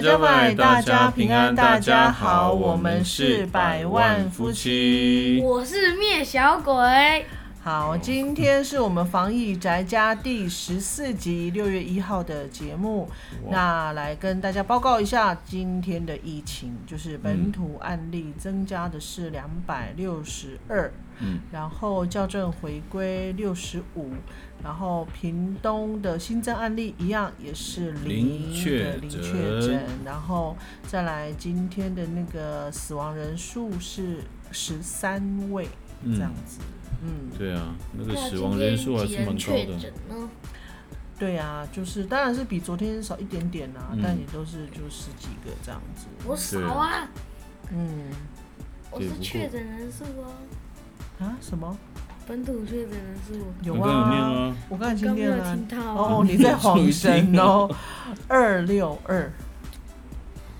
大家平安，大家好，我们是百万夫妻。我是灭小鬼。好，今天是我们防疫宅家第十四集，六月一号的节目。那来跟大家报告一下今天的疫情，就是本土案例增加的是两百六十二，嗯，然后校正回归六十五，然后屏东的新增案例一样也是零的零确诊，然后再来今天的那个死亡人数是十三位，这样子。嗯，对啊，那个死亡人数还是蛮高的。对啊，就是当然是比昨天少一点点啊，但也都是就十几个这样子。我少啊，嗯，我是确诊人数哦。啊？什么？本土确诊人数有啊？我刚才听见了。哦，你在晃神哦。二六二，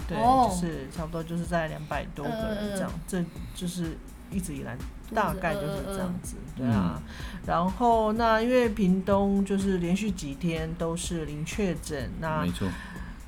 对，就是差不多就是在两百多个人这样，这就是一直以来。大概就是这样子，对啊。然后那因为屏东就是连续几天都是零确诊，那没错。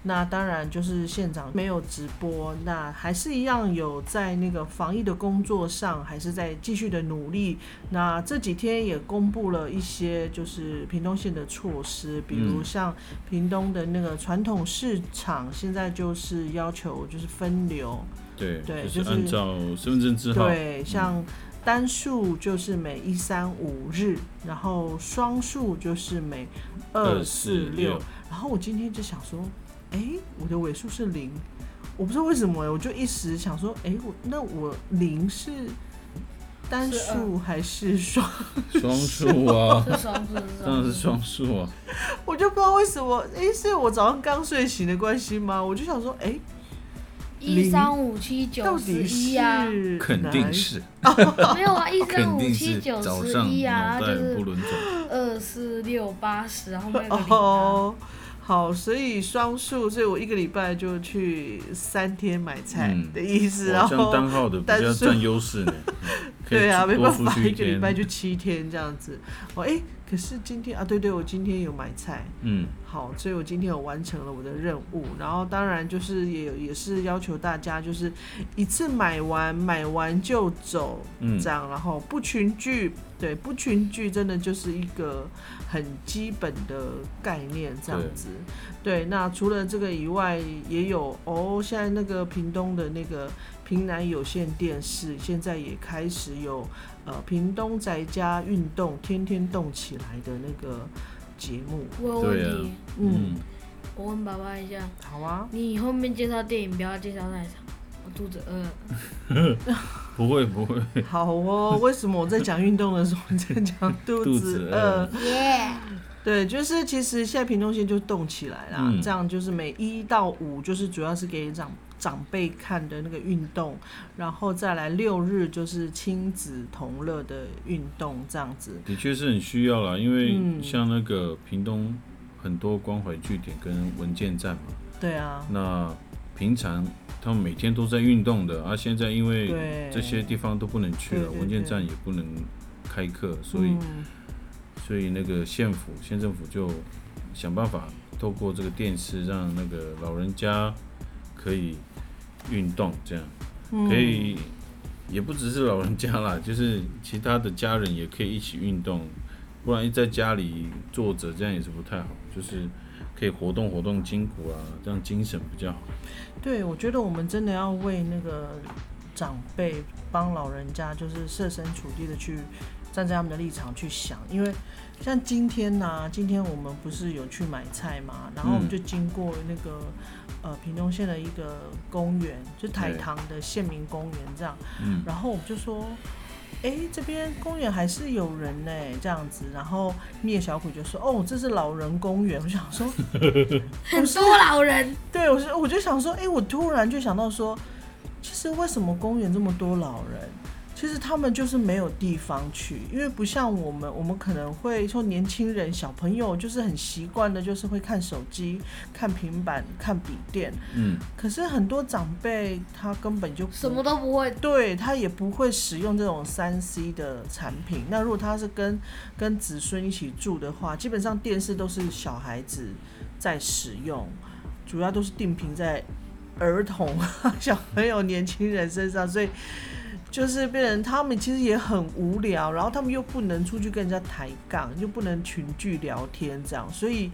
那当然就是现场没有直播，那还是一样有在那个防疫的工作上，还是在继续的努力。那这几天也公布了一些就是屏东县的措施，比如像屏东的那个传统市场，现在就是要求就是分流，对对，就是按照身份证字号，对像。单数就是每一三五日，然后双数就是每二四六。然后我今天就想说，哎，我的尾数是零，我不知道为什么我就一时想说，哎，我那我零是单数还是双双数啊？是双数，当然是双数啊！我就不知道为什么，哎，是我早上刚睡醒的关系吗？我就想说，哎。一三五七九十一啊，肯定是 没有啊，一三五七九十一啊，就是二四六八十，然后那个哦，好，所以双数，所以我一个礼拜就去三天买菜的意思，然后单号的比较占优势呢。对啊，没办法，一个礼拜就七天这样子。哦，哎。可是今天啊，对对，我今天有买菜，嗯，好，所以我今天有完成了我的任务。然后当然就是也也是要求大家就是一次买完，买完就走，嗯，这样，然后不群聚，对，不群聚真的就是一个很基本的概念，这样子。对，那除了这个以外，也有哦，现在那个屏东的那个平南有线电视，现在也开始有。呃，屏东宅家运动天天动起来的那个节目，我问题，嗯，我问爸爸一下，好啊，你后面介绍电影不要介绍太长，我肚子饿。不会不会。好哦，为什么我在讲运动的时候你在讲肚子饿？耶，对，就是其实现在屏东县就动起来啦，这样就是每一到五就是主要是给长。长辈看的那个运动，然后再来六日就是亲子同乐的运动，这样子。的确是很需要啦，因为像那个屏东很多关怀据点跟文件站嘛，对啊，那平常他们每天都在运动的，而现在因为这些地方都不能去了，文件站也不能开课，所以所以那个县府县政府就想办法透过这个电视让那个老人家可以。运动这样可以，也不只是老人家啦，就是其他的家人也可以一起运动，不然一在家里坐着这样也是不太好，就是可以活动活动筋骨啊，这样精神比较好。对，我觉得我们真的要为那个长辈帮老人家，就是设身处地的去站在他们的立场去想，因为像今天呢，今天我们不是有去买菜嘛，然后我们就经过那个。呃，屏东县的一个公园，就台糖的县民公园这样，然后我们就说，哎，这边公园还是有人呢，这样子，然后灭小鬼就说，哦，这是老人公园，我想说，很多老人，对我是，我就想说，哎，我突然就想到说，其实为什么公园这么多老人？其实他们就是没有地方去，因为不像我们，我们可能会说年轻人、小朋友就是很习惯的，就是会看手机、看平板、看笔电。嗯。可是很多长辈他根本就什么都不会，对他也不会使用这种三 C 的产品。那如果他是跟跟子孙一起住的话，基本上电视都是小孩子在使用。主要都是定频在儿童、小朋友、年轻人身上，所以就是变成他们其实也很无聊，然后他们又不能出去跟人家抬杠，又不能群聚聊天，这样，所以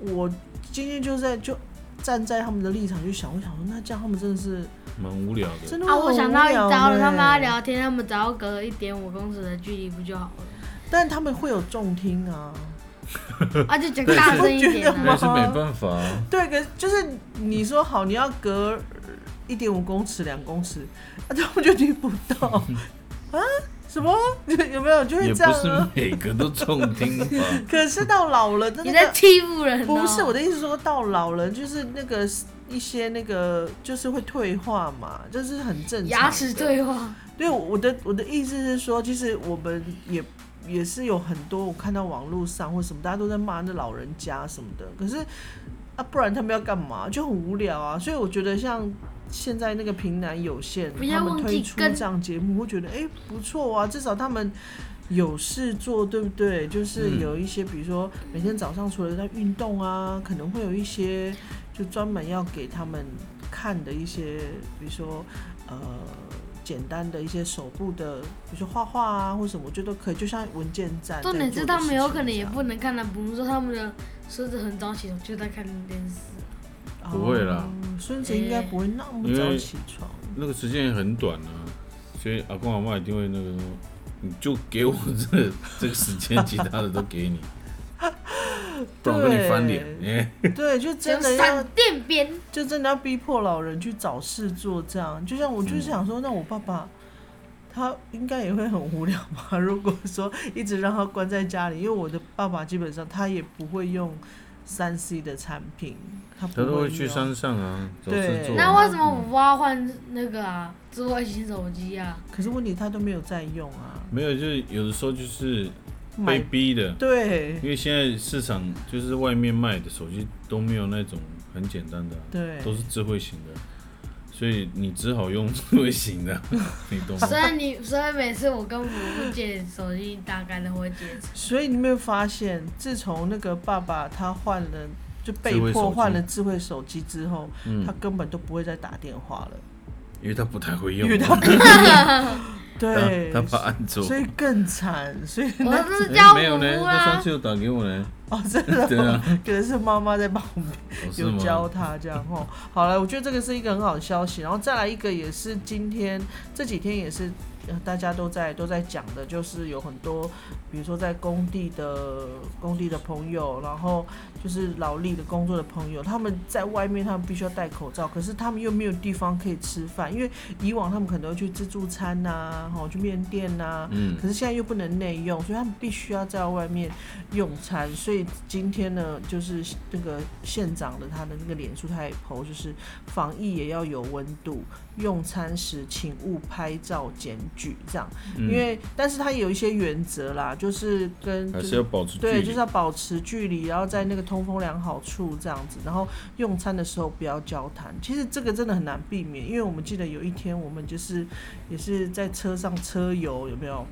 我今天就在就站在他们的立场去想，我想说，那这样他们真的是蛮无聊的，真的啊！我想到一招了，他们要聊天，他们只要隔一点五公尺的距离不就好了？但他们会有重听啊。啊，就讲大声一点那是没办法。对，可就是你说好，你要隔一点五公尺、两公尺，啊，他们就听不到 啊？什么？有没有？就会这样？不是每个都重听吧？可是到老了，你在欺负人？不是我的意思，说到老了，就是那个一些那个，就是会退化嘛，就是很正常。牙齿退化。对，我的我的意思是说，其实我们也。也是有很多我看到网络上或什么，大家都在骂那老人家什么的。可是啊，不然他们要干嘛？就很无聊啊。所以我觉得像现在那个平南有限，他们推出这样节目，我觉得哎不错啊，至少他们有事做，对不对？就是有一些，比如说每天早上除了在运动啊，可能会有一些就专门要给他们看的一些，比如说呃。简单的一些手部的，比如说画画啊，或什么，我觉得可以，就像文件站。重点是他们有可能也不能看到，比如说他们的孙子很早起床就在看电视。不会啦，孙子应该不会那么早起床。那个时间也很短啊，所以阿公阿妈一定会那个，你就给我这 这个时间，其他的都给你。不然跟你翻脸，对，就真的要电边，就真的要逼迫老人去找事做，这样。就像我就是想说，那我爸爸他应该也会很无聊吧？如果说一直让他关在家里，因为我的爸爸基本上他也不会用三 C 的产品，他他都会去山上啊，对。那为什么我爸换那个啊智慧型手机啊？可是问题他都没有在用啊。没有，就是有的时候就是。被逼的，对，因为现在市场就是外面卖的手机都没有那种很简单的，对，都是智慧型的，所以你只好用智慧型的，你懂吗？所以你，所以每次我跟我借手机，大概都会借。所以你没有发现，自从那个爸爸他换了，就被迫换了智慧手机之后，他根本都不会再打电话了，因为他不太会用。对，他怕按错，所以更惨。所以我是教没有呢，他上次有打给我呢。哦，真的，可能是妈妈在旁边有教他这样哦。好了，我觉得这个是一个很好的消息。然后再来一个，也是今天这几天也是。大家都在都在讲的，就是有很多，比如说在工地的工地的朋友，然后就是劳力的工作的朋友，他们在外面，他们必须要戴口罩，可是他们又没有地方可以吃饭，因为以往他们可能会去自助餐呐，吼，去面店呐，嗯，可是现在又不能内用，所以他们必须要在外面用餐。所以今天呢，就是那个县长的他的那个脸书，他也 po，就是防疫也要有温度。用餐时请勿拍照检举，这样，因为但是它有一些原则啦，就是跟还是要保持对，就是要保持距离，然后在那个通风良好处这样子，然后用餐的时候不要交谈。其实这个真的很难避免，因为我们记得有一天我们就是也是在车上车游，有没有？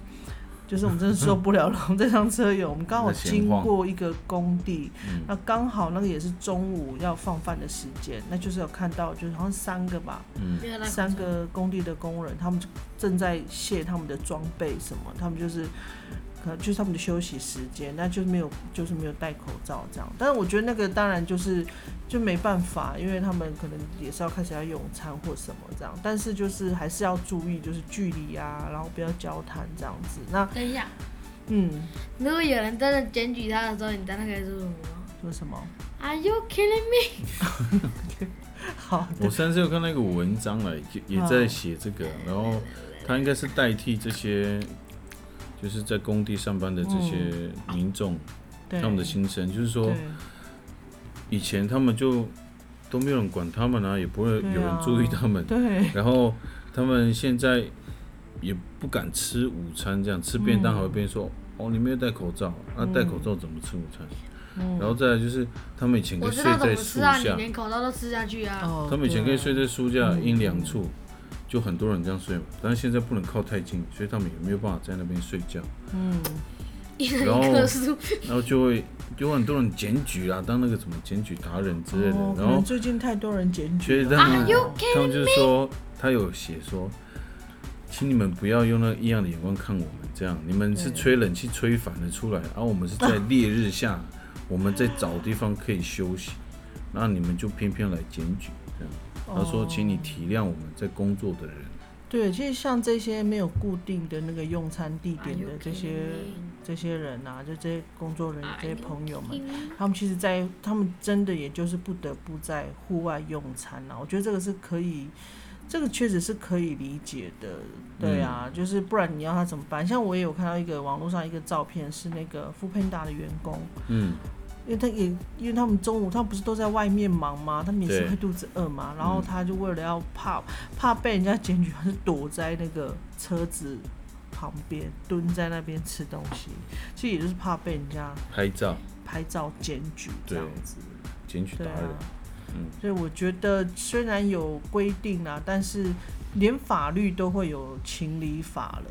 就是我们真的受不了了，我们这趟车有，我们刚好经过一个工地，那刚好那个也是中午要放饭的时间，那就是有看到，就是好像三个吧，三个工地的工人，他们正在卸他们的装备什么，他们就是。就是他们的休息时间，那就是没有，就是没有戴口罩这样。但是我觉得那个当然就是就没办法，因为他们可能也是要开始要用餐或什么这样。但是就是还是要注意，就是距离啊，然后不要交谈这样子。那等一下，嗯，如果有人真的检举他的时候，你在那个说什么？说什么？Are you killing me？好，我上次有看那个文章了，也在写这个，然后他应该是代替这些。就是在工地上班的这些民众，他们的心声就是说，以前他们就都没有人管他们啊，也不会有人注意他们。对。然后他们现在也不敢吃午餐，这样吃便当还会被说，哦，你没有戴口罩，那戴口罩怎么吃午餐？然后再来就是他们以前可以睡在树下，你连口罩都吃下去啊。他们以前可以睡在树下阴凉处。就很多人这样睡嘛，但是现在不能靠太近，所以他们也没有办法在那边睡觉。嗯，然后然后就会有很多人检举啊，当那个什么检举达人之类的。然后最近太多人检举，所以他们他们就是说，他有写说，请你们不要用那异样的眼光看我们，这样你们是吹冷气吹反了出来，而我们是在烈日下，我们在找地方可以休息，那你们就偏偏来检举，这样。他说，请你体谅我们在工作的人。对，其实像这些没有固定的那个用餐地点的这些这些人啊，就这些工作人员、这些朋友们，他们其实，在他们真的也就是不得不在户外用餐啊。我觉得这个是可以，这个确实是可以理解的。对啊，就是不然你要他怎么办？像我也有看到一个网络上一个照片，是那个富喷达的员工，嗯。因为他也，因为他们中午他们不是都在外面忙吗？他们也是会肚子饿嘛。然后他就为了要怕怕被人家检举，他是躲在那个车子旁边蹲在那边吃东西。其实也就是怕被人家拍照拍照检举这样子。检举达人。嗯。所以我觉得虽然有规定啊，但是连法律都会有情理法了。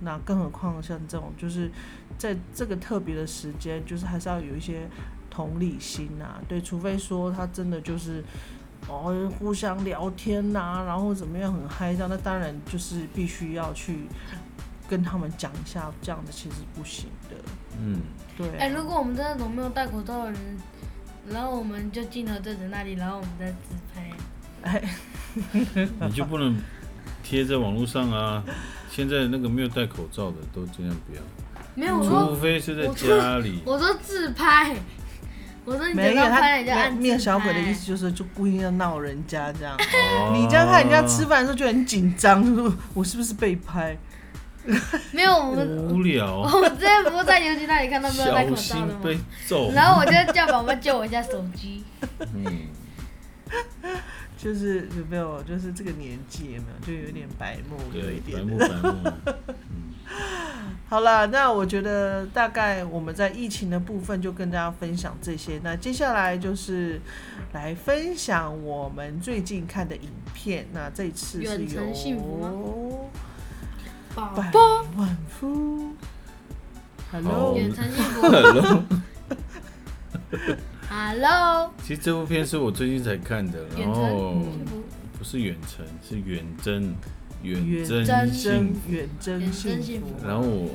那更何况像这种，就是在这个特别的时间，就是还是要有一些同理心呐。对，除非说他真的就是哦互相聊天呐，然后怎么样很嗨这样，那当然就是必须要去跟他们讲一下，这样的其实不行的。嗯，对。哎，如果我们这种没有戴口罩的人，然后我们就镜头对着那里，然后我们再自拍，哎，你就不能贴在网络上啊。现在那个没有戴口罩的都尽量不要，没有，除非是在家里。我说自拍，我说你没有他面小鬼的意思就是就故意要闹人家这样，你这样看人家吃饭的时候就很紧张，说我是不是被拍？没有，我们无聊。我之前不是在游戏那里看到没有戴口罩的吗？然后我就叫宝宝借我一下手机。嗯。就是有没有，就是这个年纪有没有，就有点白目，有一点。白目白目。好了，那我觉得大概我们在疫情的部分就跟大家分享这些。那接下来就是来分享我们最近看的影片。那这次是由百万夫，Hello，远程幸福 ，Hello。其实这部片是我最近才看的，然后不是远程，是远征，远征幸远征幸福。然后我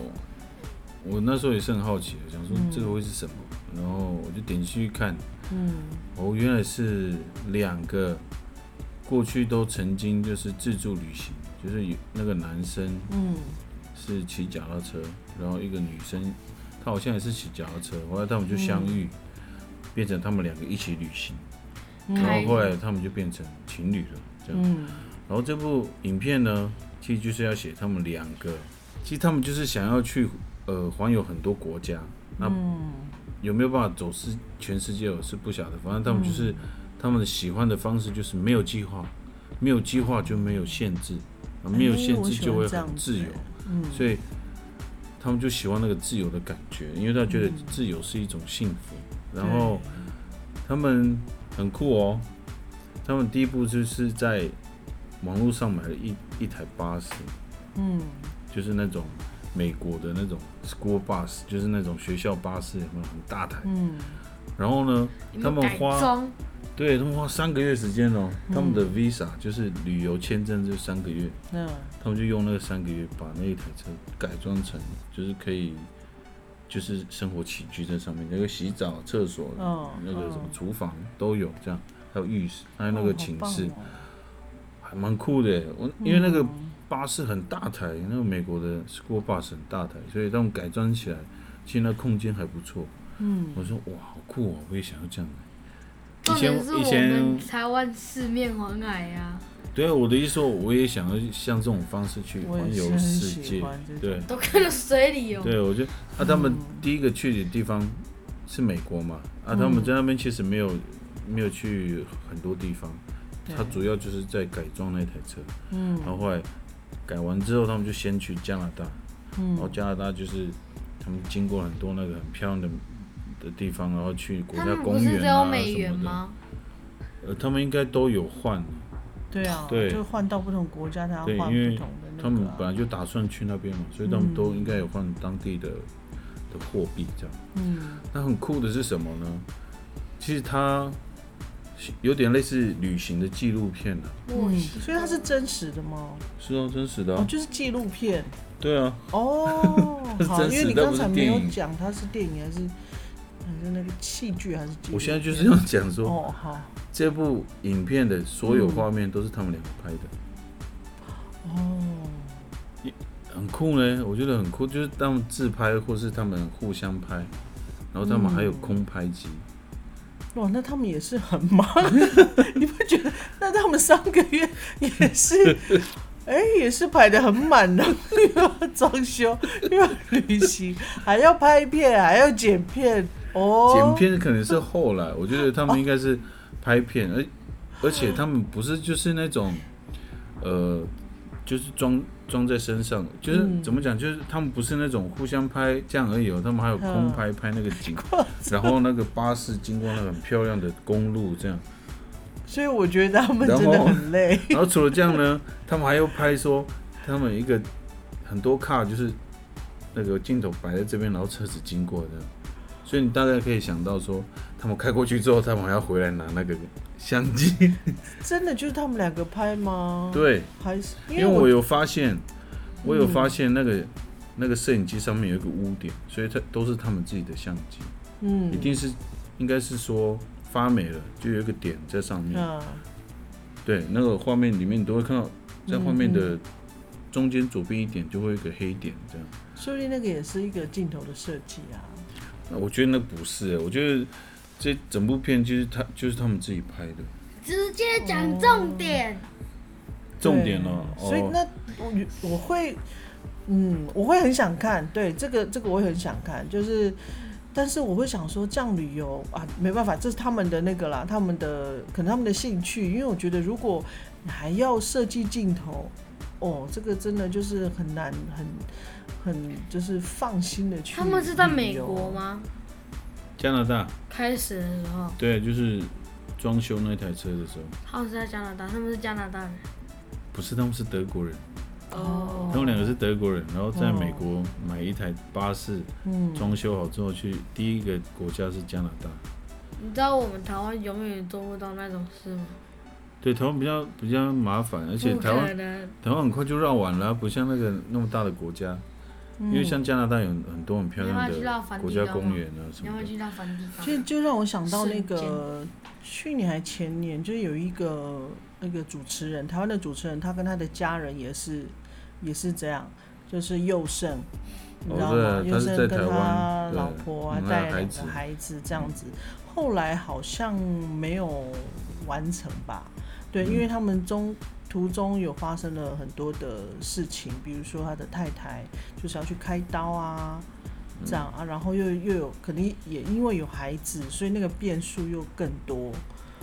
我那时候也是很好奇，想说这个会是什么，然后我就点进去看，嗯，哦，原来是两个过去都曾经就是自助旅行，就是有那个男生，嗯，是骑脚踏车，然后一个女生，她好像也是骑脚踏车，后来他们就相遇。变成他们两个一起旅行，然后后来他们就变成情侣了，这样。然后这部影片呢，其实就是要写他们两个，其实他们就是想要去呃环游很多国家，那有没有办法走世全世界我是不晓得，反正他们就是他们的喜欢的方式就是没有计划，没有计划就没有限制，没有限制就会很自由，所以他们就喜欢那个自由的感觉，因为他觉得自由是一种幸福。然后他们很酷哦，他们第一步就是在网络上买了一一台巴士，嗯，就是那种美国的那种 school bus，就是那种学校巴士，有没有很大台？嗯，然后呢，他们花，对他们花三个月时间哦，他们的 visa 就是旅游签证就三个月，嗯，他们就用那个三个月把那一台车改装成就是可以。就是生活起居在上面，那个洗澡、厕所，那个什么厨房都有，这样还有浴室，还有那个寝室，还蛮酷的。我因为那个巴士很大台，那个美国的 school bus 很大台，所以他们改装起来，其实那空间还不错。嗯，我说哇，好酷哦，我也想要这样的。以前以前台湾四面环海呀。对啊，我的意思说，我也想要像这种方式去环游世界，对，都看到水里游。对，我觉得啊，他们第一个去的地方是美国嘛，啊，他们在那边其实没有没有去很多地方，他主要就是在改装那台车，嗯，然后后来改完之后，他们就先去加拿大，嗯，然后加拿大就是他们经过很多那个很漂亮的的地方，然后去国家公园啊什么的，呃，他们应该都有换。对啊，就换到不同国家，他要换不同的那个。他们本来就打算去那边嘛，所以他们都应该有换当地的的货币这样。嗯，那很酷的是什么呢？其实它有点类似旅行的纪录片了。嗯，所以它是真实的吗？是啊，真实的。哦，就是纪录片。对啊。哦，好，因为你刚才没有讲它是电影还是还是那个器具还是？我现在就是要讲说，哦好，这部影片的所有画面都是他们两个拍的。哦。很酷呢，我觉得很酷，就是他们自拍，或是他们互相拍，然后他们还有空拍机。哇，那他们也是很忙，你不觉得？那他们三个月 也是，哎，也是排的很满的，又要装修，又要旅行，还要拍片，还要剪片。哦，剪片可能是后来，我觉得他们应该是拍片，而而且他们不是就是那种，呃。就是装装在身上，就是怎么讲，就是他们不是那种互相拍这样而已哦，他们还有空拍拍那个景，然后那个巴士经过那个很漂亮的公路这样。所以我觉得他们真的很累。然后除了这样呢，他们还要拍说他们一个很多卡，就是那个镜头摆在这边，然后车子经过这样。所以你大概可以想到说，他们开过去之后，他们还要回来拿那个。相机真的就是他们两个拍吗？对，还是因为我有发现，我有发现那个那个摄影机上面有一个污点，所以它都是他们自己的相机。嗯，一定是应该是说发霉了，就有一个点在上面。对，那个画面里面你都会看到，在画面的中间左边一点就会有一个黑点，这样。说不定那个也是一个镜头的设计啊。我觉得那不是，我觉得。这整部片就是他，就是他们自己拍的。直接讲重点。重点哦，所以那我我会，嗯，我会很想看。对，这个这个我也很想看。就是，但是我会想说，这样旅游啊，没办法，这是他们的那个啦，他们的可能他们的兴趣。因为我觉得，如果还要设计镜头，哦，这个真的就是很难，很很就是放心的去。他们是在美国吗？加拿大开始的时候，对，就是装修那台车的时候。他们是在加拿大，他们是加拿大人。不是，他们是德国人。哦。他们两个是德国人，然后在美国买一台巴士，嗯，装修好之后去第一个国家是加拿大。你知道我们台湾永远做不到那种事吗？对，台湾比较比较麻烦，而且台湾台湾很快就绕完了，不像那个那么大的国家。因为像加拿大有很多很漂亮的国家公园啊什么的，就就让我想到那个去年还前年，就有一个那个主持人，台湾的主持人，他跟他的家人也是也是这样，就是佑胜，你知道吗？佑胜跟他老婆啊带两个孩子这样子，后来好像没有完成吧？对，因为他们中。途中有发生了很多的事情，比如说他的太太就是要去开刀啊，这样啊，然后又又有肯定也因为有孩子，所以那个变数又更多。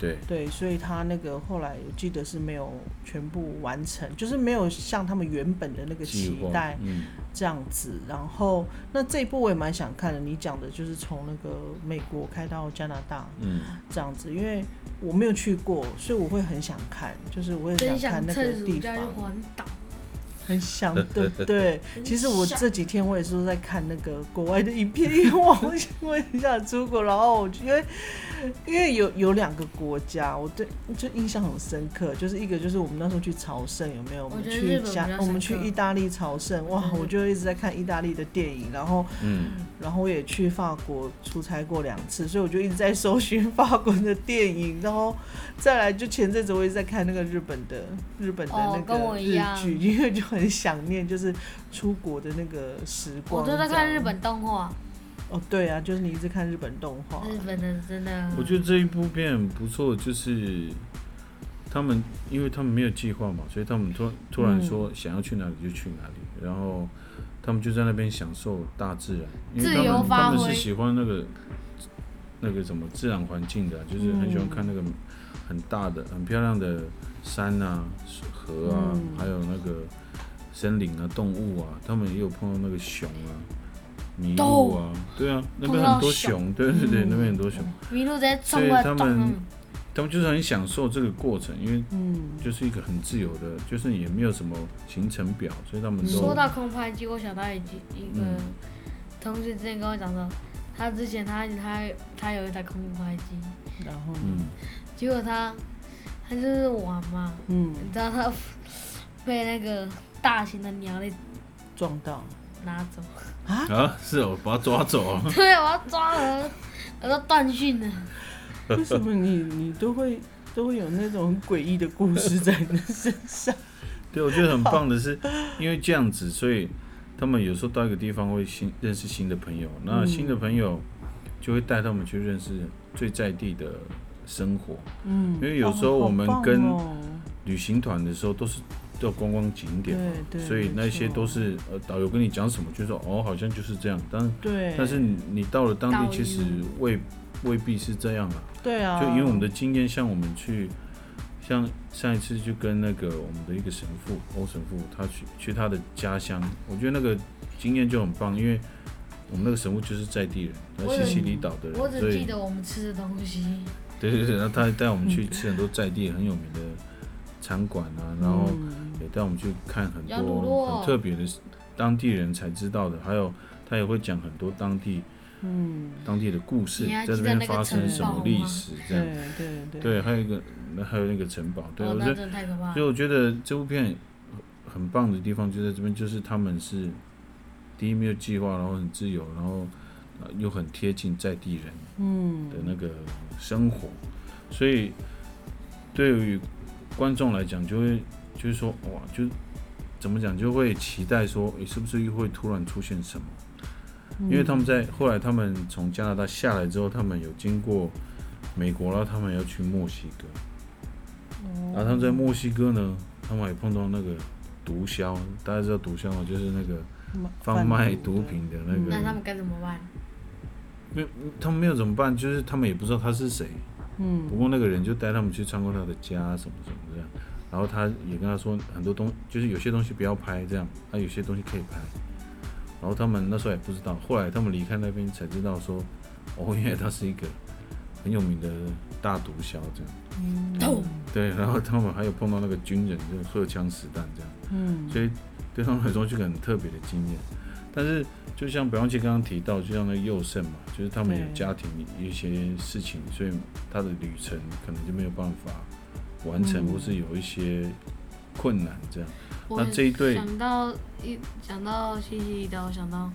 对对，所以他那个后来我记得是没有全部完成，就是没有像他们原本的那个期待这样子。然后那这一部我也蛮想看的，你讲的就是从那个美国开到加拿大，嗯，这样子，因为我没有去过，所以我会很想看，就是我也想看那个地方。很想对不对，其实我这几天我也是在看那个国外的影片，因为我我很想出国，然后我觉得因为有有两个国家，我对就印象很深刻，就是一个就是我们那时候去朝圣，有没有？我们去加我们去意大利朝圣，哇，我就一直在看意大利的电影，然后嗯，然后我也去法国出差过两次，所以我就一直在搜寻法国的电影，然后再来就前阵子我一直在看那个日本的日本的那个日剧，因为就很。很想念，就是出国的那个时光。我都在看日本动画。哦，对啊，就是你一直看日本动画。日本的真的。我觉得这一部片不错，就是他们，因为他们没有计划嘛，所以他们突突然说想要去哪里就去哪里，然后他们就在那边享受大自然，因为他们他们是喜欢那个那个什么自然环境的，就是很喜欢看那个很大的、很漂亮的山啊、河啊，还有那个。森林啊，动物啊，他们也有碰到那个熊啊，麋鹿啊，对啊，那边很多熊，对对对，那边很多熊。麋鹿在所以他们，他们就是很享受这个过程，因为嗯，就是一个很自由的，就是也没有什么行程表，所以他们都。说到空拍机，我想到一一个同学之前跟我讲说，他之前他他他有一台空拍机，然后嗯，结果他他就是玩嘛，嗯，你知道他 被那个大型的鸟类撞到拿走啊，是哦，把他抓走啊。对，我要抓了，我都断讯了。为什么你你都会都会有那种很诡异的故事在你身上？对，我觉得很棒的是，因为这样子，所以他们有时候到一个地方会新认识新的朋友，那新的朋友就会带他们去认识最在地的生活。嗯，因为有时候我们跟旅行团的时候都是到观光景点嘛，所以那些都是呃导游跟你讲什么，就说哦好像就是这样，但对，但是你你到了当地其实未未必是这样啊。对啊，就因为我们的经验，像我们去。像上一次就跟那个我们的一个神父欧神父，他去去他的家乡，我觉得那个经验就很棒，因为我们那个神父就是在地人，他是西里岛的人，我只记得我们吃的东西。对对对，然后他带我们去吃很多在地很有名的餐馆啊，然后也带我们去看很多很特别的当地人才知道的，还有他也会讲很多当地。嗯，当地的故事在这边发生什么历史这样，对对对，对，还有一个，那还有那个城堡，对，我觉得，所以我觉得这部片很棒的地方就在这边，就是他们是第一没有计划，然后很自由，然后又很贴近在地人，嗯的那个生活，所以对于观众来讲，就会就是说哇，就怎么讲，就会期待说，你是不是又会突然出现什么？因为他们在后来，他们从加拿大下来之后，他们有经过美国，然后他们要去墨西哥。然后他们在墨西哥呢，他们还碰到那个毒枭，大家知道毒枭吗？就是那个贩卖毒品的那个。那他们该怎么办？没，他们没有怎么办，就是他们也不知道他是谁。嗯。不过那个人就带他们去参观他的家，什么什么这样。然后他也跟他说很多东，就是有些东西不要拍这样，啊，有些东西可以拍。然后他们那时候也不知道，后来他们离开那边才知道说，哦，原来他是一个很有名的大毒枭这样。嗯。对，然后他们还有碰到那个军人，就荷枪实弹这样。嗯。所以对他们来说是个很特别的经验。但是就像表扬奇刚刚提到，就像那个佑胜嘛，就是他们有家庭一些事情，所以他的旅程可能就没有办法完成，或是有一些困难这样。那这一对想到一想到西西里岛，想到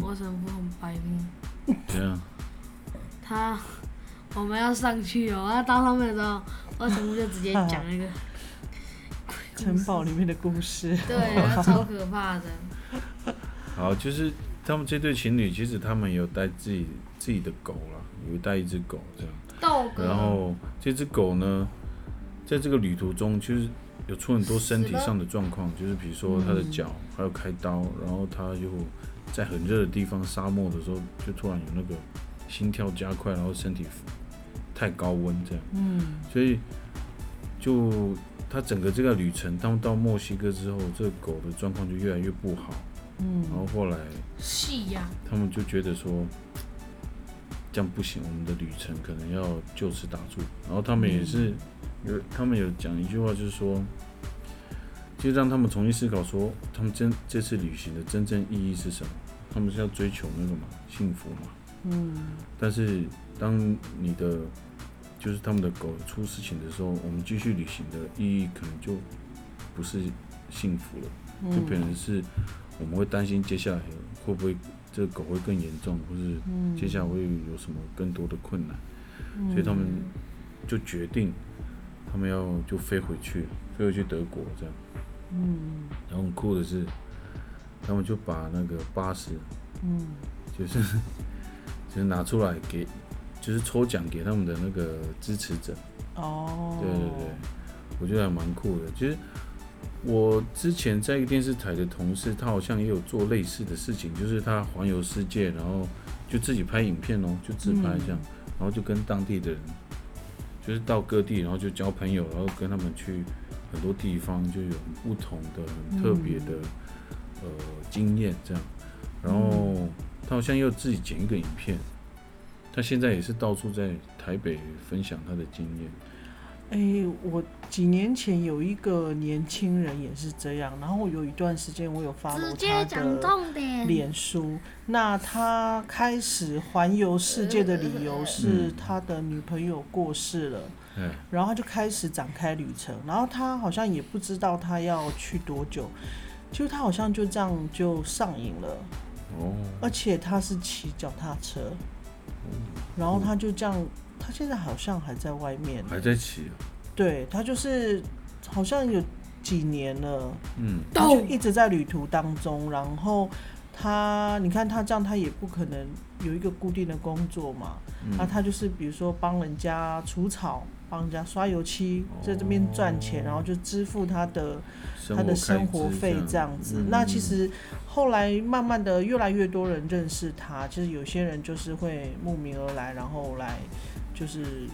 我神父很白目。对啊。他我们要上去哦，要到上面的时候，我神父就直接讲那个 城堡里面的故事。对，超可怕的。好，就是他们这对情侣，其实他们有带自己自己的狗了，有带一只狗这样。然后这只狗呢，在这个旅途中，就是。有出很多身体上的状况，就是比如说他的脚还有开刀，然后他又在很热的地方沙漠的时候，就突然有那个心跳加快，然后身体太高温这样。嗯，所以就他整个这个旅程，当到墨西哥之后，这个狗的状况就越来越不好。嗯，然后后来是呀，他们就觉得说这样不行，我们的旅程可能要就此打住。然后他们也是。有他们有讲一句话，就是说，就让他们重新思考，说他们真这次旅行的真正意义是什么？他们是要追求那个嘛，幸福嘛。嗯。但是当你的就是他们的狗出事情的时候，我们继续旅行的意义可能就不是幸福了，就可能是我们会担心接下来会不会这个狗会更严重，或是接下来会有什么更多的困难，所以他们就决定。他们要就飞回去，飞回去德国这样。嗯。然后很酷的是，他们就把那个八十，嗯，就是 就是拿出来给，就是抽奖给他们的那个支持者。哦。对对对，我觉得还蛮酷的。其实我之前在一个电视台的同事，他好像也有做类似的事情，就是他环游世界，然后就自己拍影片哦，就自拍这样，然后就跟当地的人。就是到各地，然后就交朋友，然后跟他们去很多地方，就有不同的、很特别的呃经验这样。然后他好像又自己剪一个影片，他现在也是到处在台北分享他的经验。哎，我几年前有一个年轻人也是这样，然后有一段时间我有发了他的脸书，那他开始环游世界的理由是他的女朋友过世了，然后他就开始展开旅程，然后他好像也不知道他要去多久，就他好像就这样就上瘾了，哦，而且他是骑脚踏车，然后他就这样。他现在好像还在外面，还在骑。对他就是好像有几年了，嗯，就一直在旅途当中。然后他，你看他这样，他也不可能有一个固定的工作嘛。那他就是比如说帮人家除草，帮人家刷油漆，在这边赚钱，然后就支付他的他的生活费这样子。那其实后来慢慢的越来越多人认识他，其实有些人就是会慕名而来，然后来。就是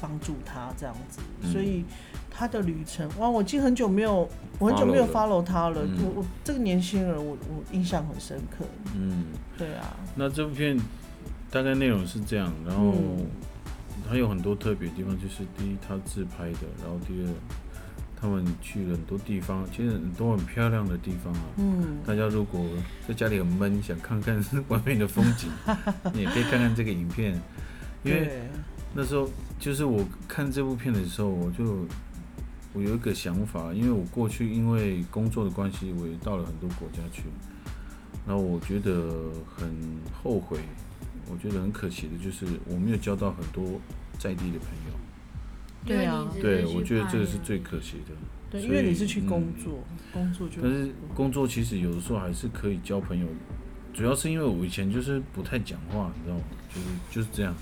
帮助他这样子，所以他的旅程哇，我已经很久没有，我很久没有 follow 他了。我我这个年轻人，我我印象很深刻。嗯，对啊。那这部片大概内容是这样，然后它有很多特别地方，就是第一他自拍的，然后第二他们去了很多地方，其实很多很漂亮的地方啊。嗯。大家如果在家里很闷，想看看外面的风景，你也可以看看这个影片，因为。那时候就是我看这部片的时候，我就我有一个想法，因为我过去因为工作的关系，我也到了很多国家去，然后我觉得很后悔，我觉得很可惜的就是我没有交到很多在地的朋友。对啊，对，我觉得这个是最可惜的。对，因为你是去工作，工作就。但是工作其实有的时候还是可以交朋友，主要是因为我以前就是不太讲话，你知道吗？就是就是这样。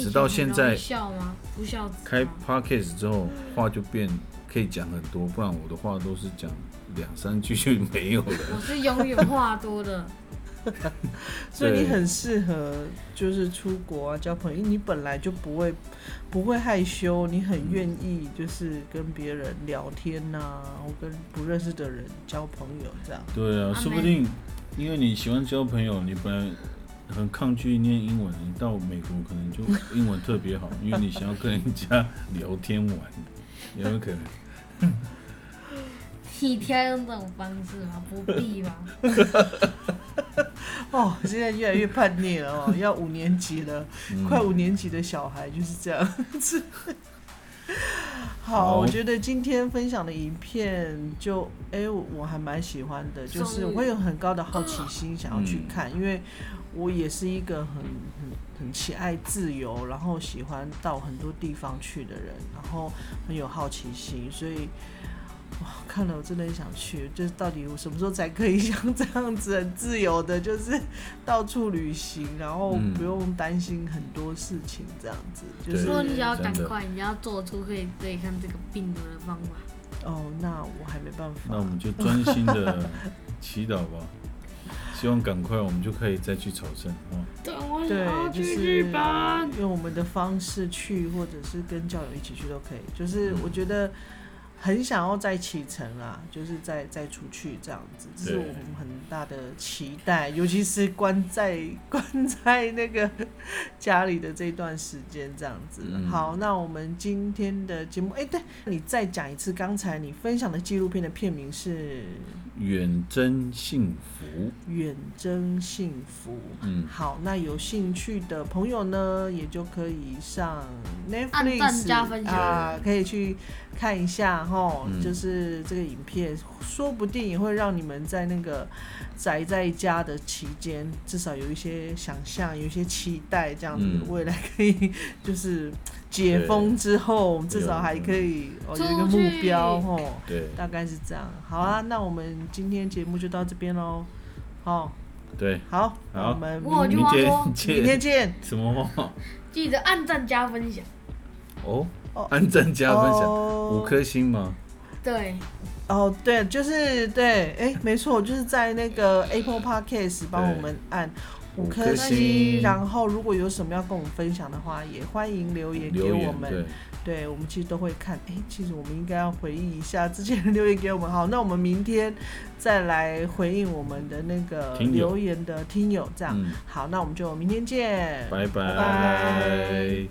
直到现在，笑吗？不笑。开 podcast 之后，话就变可以讲很多，不然我的话都是讲两三句就没有了。我是永远话多的，所以你很适合就是出国啊交朋友，你本来就不会不会害羞，你很愿意就是跟别人聊天呐，我跟不认识的人交朋友这样。对啊，说不定因为你喜欢交朋友，你本来。很抗拒念英文，你到美国可能就英文特别好，因为你想要跟人家聊天玩，有没有可能？你挑用这种方式吗？不必吧。哦，现在越来越叛逆了哦，要五年级了，快五年级的小孩就是这样子。好，我觉得今天分享的影片就，哎，我还蛮喜欢的，就是我会有很高的好奇心想要去看，因为。我也是一个很很很喜爱自由，然后喜欢到很多地方去的人，然后很有好奇心，所以哇，看了我真的很想去。就是到底我什么时候才可以 像这样子很自由的，就是到处旅行，然后不用担心很多事情这样子。就是说你要赶快，你要做出可以对抗这个病毒的方法。哦，那我还没办法。那我们就专心的祈祷吧。希望赶快，我们就可以再去朝圣啊！对，就是用我们的方式去，或者是跟教友一起去都可以。就是我觉得。很想要再启程啊，就是再再出去这样子，这是我们很大的期待。尤其是关在 关在那个家里的这段时间这样子。好，那我们今天的节目，哎，对你再讲一次，刚才你分享的纪录片的片名是《远征幸福》。远征幸福。嗯，好，那有兴趣的朋友呢，也就可以上 Netflix 啊，可以去看一下。哈，就是这个影片，说不定也会让你们在那个宅在家的期间，至少有一些想象，有一些期待，这样子未来可以就是解封之后，至少还可以有一个目标，哦，对，大概是这样。好啊，那我们今天节目就到这边喽。好，对，好，我们明天见，明天见。什么话？记得按赞加分享。哦。安赞加分享五颗星吗？对，哦对，就是对，哎，没错，就是在那个 Apple Podcast 帮我们按五颗星，然后如果有什么要跟我们分享的话，也欢迎留言给我们。对，我们其实都会看。哎，其实我们应该要回忆一下之前的留言给我们。好，那我们明天再来回应我们的那个留言的听友，这样。好，那我们就明天见，拜拜。